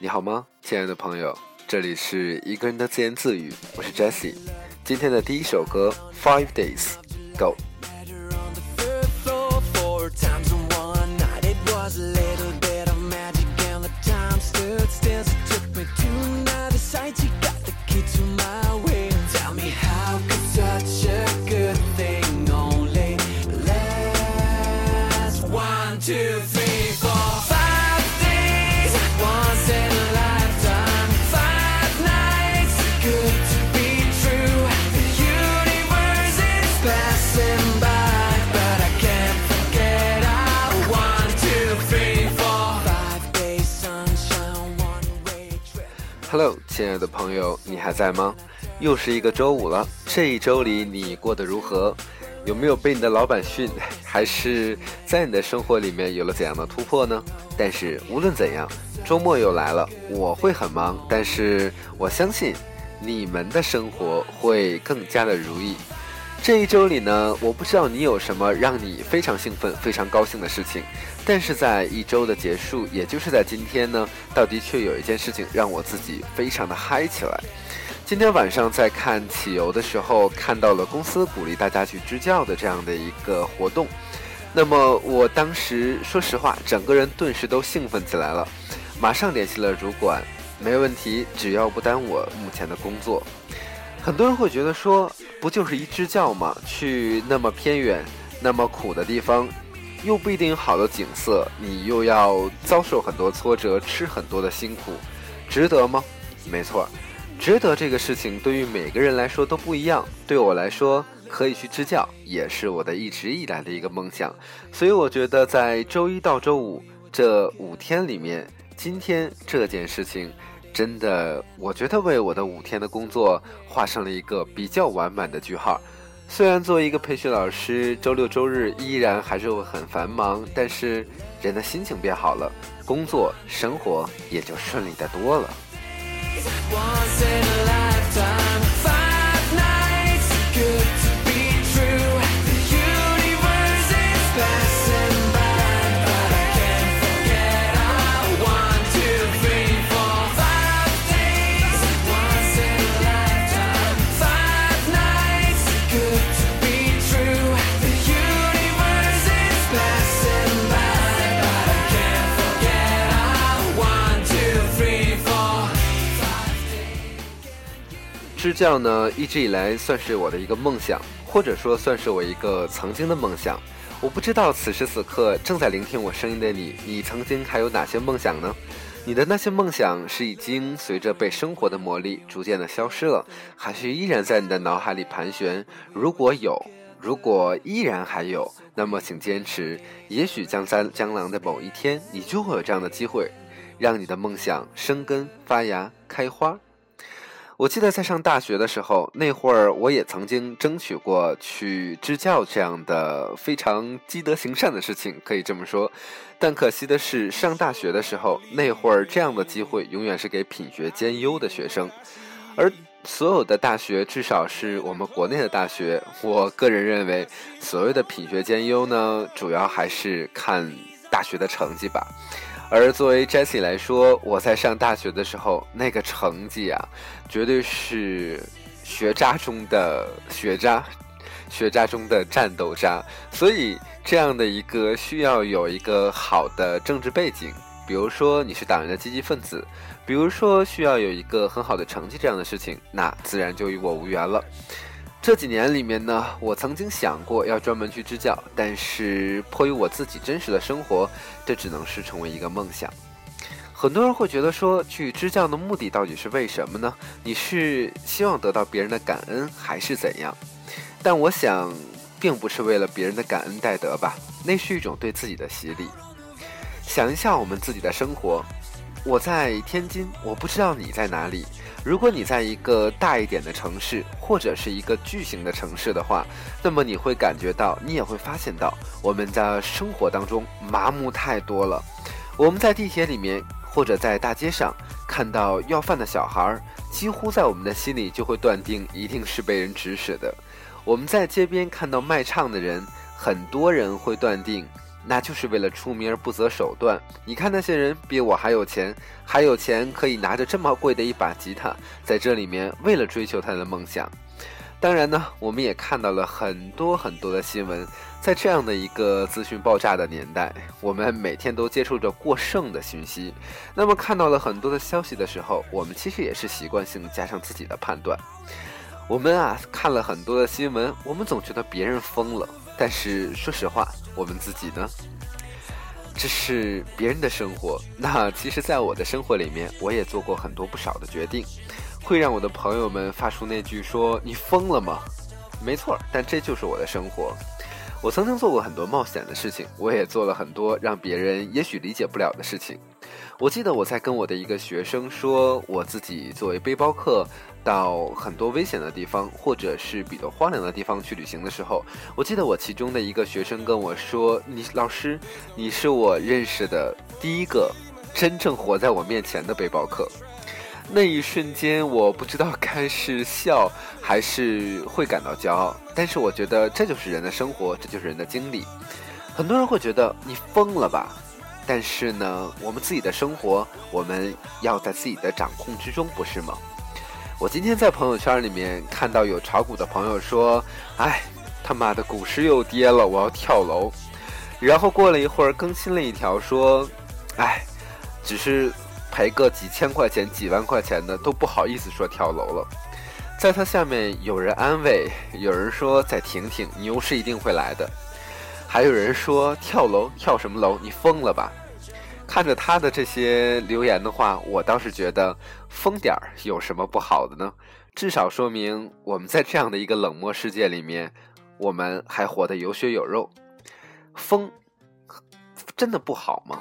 你好吗，亲爱的朋友？这里是一个人的自言自语，我是 Jessie。今天的第一首歌《Five Days》，Go。Hello，亲爱的朋友，你还在吗？又是一个周五了，这一周里你过得如何？有没有被你的老板训？还是在你的生活里面有了怎样的突破呢？但是无论怎样，周末又来了，我会很忙，但是我相信你们的生活会更加的如意。这一周里呢，我不知道你有什么让你非常兴奋、非常高兴的事情，但是在一周的结束，也就是在今天呢，倒的确有一件事情让我自己非常的嗨起来。今天晚上在看企游的时候，看到了公司鼓励大家去支教的这样的一个活动，那么我当时说实话，整个人顿时都兴奋起来了，马上联系了主管，没问题，只要不耽误我目前的工作。很多人会觉得说，不就是一支教吗？去那么偏远、那么苦的地方，又不一定有好的景色，你又要遭受很多挫折，吃很多的辛苦，值得吗？没错，值得。这个事情对于每个人来说都不一样。对我来说，可以去支教，也是我的一直以来的一个梦想。所以我觉得，在周一到周五这五天里面，今天这件事情。真的，我觉得为我的五天的工作画上了一个比较完满的句号。虽然作为一个培训老师，周六周日依然还是会很繁忙，但是人的心情变好了，工作生活也就顺利的多了。这样呢，一直以来算是我的一个梦想，或者说算是我一个曾经的梦想。我不知道此时此刻正在聆听我声音的你，你曾经还有哪些梦想呢？你的那些梦想是已经随着被生活的磨砺逐渐的消失了，还是依然在你的脑海里盘旋？如果有，如果依然还有，那么请坚持，也许将在将来的某一天，你就会有这样的机会，让你的梦想生根发芽开花。我记得在上大学的时候，那会儿我也曾经争取过去支教这样的非常积德行善的事情，可以这么说。但可惜的是，上大学的时候，那会儿这样的机会永远是给品学兼优的学生，而所有的大学，至少是我们国内的大学，我个人认为，所谓的品学兼优呢，主要还是看大学的成绩吧。而作为 Jessie 来说，我在上大学的时候，那个成绩啊，绝对是学渣中的学渣，学渣中的战斗渣。所以，这样的一个需要有一个好的政治背景，比如说你是党员的积极分子，比如说需要有一个很好的成绩这样的事情，那自然就与我无缘了。这几年里面呢，我曾经想过要专门去支教，但是迫于我自己真实的生活，这只能是成为一个梦想。很多人会觉得说，去支教的目的到底是为什么呢？你是希望得到别人的感恩，还是怎样？但我想，并不是为了别人的感恩戴德吧，那是一种对自己的洗礼。想一下我们自己的生活，我在天津，我不知道你在哪里。如果你在一个大一点的城市，或者是一个巨型的城市的话，那么你会感觉到，你也会发现到，我们的生活当中麻木太多了。我们在地铁里面，或者在大街上看到要饭的小孩，几乎在我们的心里就会断定，一定是被人指使的。我们在街边看到卖唱的人，很多人会断定，那就是为了出名而不择手段。你看那些人比我还有钱，还有钱可以拿着这么贵的一把吉他，在这里面为了追求他的梦想。当然呢，我们也看到了很多很多的新闻。在这样的一个资讯爆炸的年代，我们每天都接触着过剩的信息。那么看到了很多的消息的时候，我们其实也是习惯性加上自己的判断。我们啊看了很多的新闻，我们总觉得别人疯了。但是说实话，我们自己呢？这是别人的生活。那其实，在我的生活里面，我也做过很多不少的决定，会让我的朋友们发出那句说：“你疯了吗？”没错，但这就是我的生活。我曾经做过很多冒险的事情，我也做了很多让别人也许理解不了的事情。我记得我在跟我的一个学生说，我自己作为背包客到很多危险的地方，或者是比较荒凉的地方去旅行的时候，我记得我其中的一个学生跟我说：“你老师，你是我认识的第一个真正活在我面前的背包客。”那一瞬间，我不知道该是笑还是会感到骄傲。但是我觉得这就是人的生活，这就是人的经历。很多人会觉得你疯了吧？但是呢，我们自己的生活，我们要在自己的掌控之中，不是吗？我今天在朋友圈里面看到有炒股的朋友说：“哎，他妈的股市又跌了，我要跳楼。”然后过了一会儿更新了一条说：“哎，只是。”赔个几千块钱、几万块钱的都不好意思说跳楼了，在他下面有人安慰，有人说再挺挺，牛市一定会来的，还有人说跳楼跳什么楼？你疯了吧？看着他的这些留言的话，我倒是觉得疯点儿有什么不好的呢？至少说明我们在这样的一个冷漠世界里面，我们还活得有血有肉。疯真的不好吗？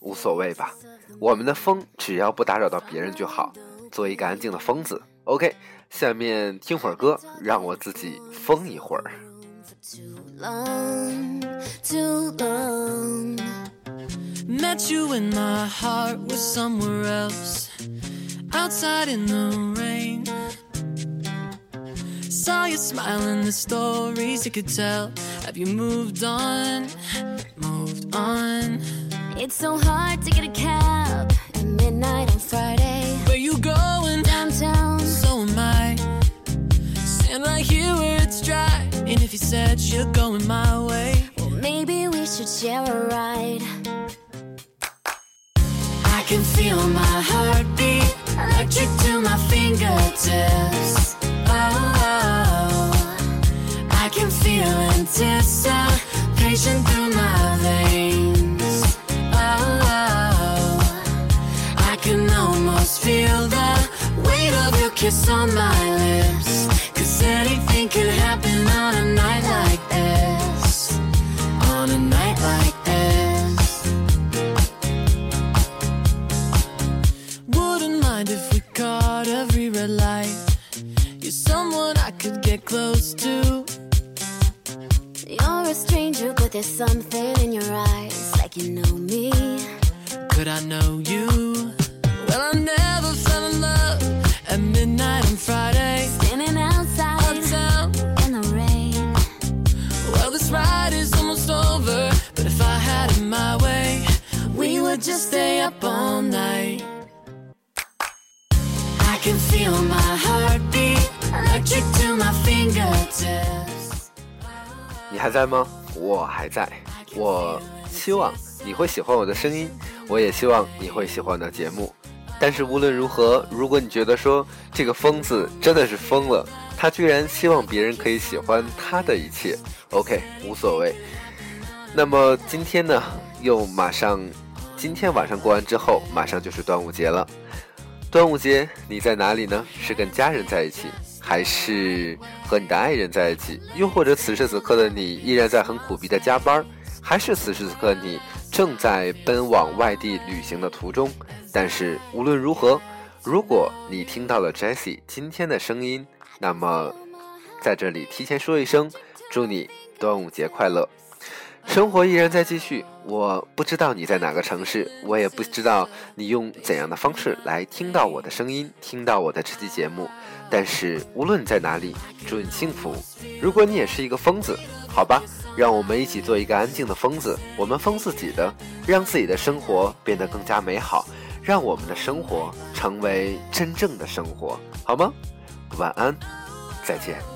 无所谓吧。我们的疯，只要不打扰到别人就好，做一个安静的疯子。OK，下面听会儿歌，让我自己疯一会儿。Met you when my heart was somewhere else, outside in the rain. Saw you smiling, the stories you could tell. Have you moved on? Moved on. It's so hard to get a cab at midnight on Friday. Where you going? Downtown. So am I. Stand right here where it's dry. And if you said you're going my way, well, maybe we should share a ride. I can feel my heartbeat, electric to my fingertips. Oh. I can feel anticipation patient through my veins. Oh, I can almost feel the weight of your kiss on my lips. Anything could happen on a night like this. On a night like this. Wouldn't mind if we caught every red light. You're someone I could get close to. You're a stranger, but there's something in your eyes, like you know me. Could I know you? Well, I never fell in love at midnight on Friday. Just stay up all night. I can feel my heartbeat, electric to my fingertips. 你还在吗？我还在。我希望你会喜欢我的声音，我也希望你会喜欢我的节目。但是无论如何，如果你觉得说这个疯子真的是疯了，他居然希望别人可以喜欢他的一切，OK，无所谓。那么今天呢，又马上，今天晚上过完之后，马上就是端午节了。端午节你在哪里呢？是跟家人在一起，还是和你的爱人在一起？又或者此时此刻的你依然在很苦逼的加班，还是此时此刻你正在奔往外地旅行的途中？但是无论如何，如果你听到了 Jessie 今天的声音，那么在这里提前说一声，祝你端午节快乐！生活依然在继续，我不知道你在哪个城市，我也不知道你用怎样的方式来听到我的声音，听到我的这期节目。但是无论在哪里，祝你幸福。如果你也是一个疯子，好吧。让我们一起做一个安静的疯子，我们疯自己的，让自己的生活变得更加美好，让我们的生活成为真正的生活，好吗？晚安，再见。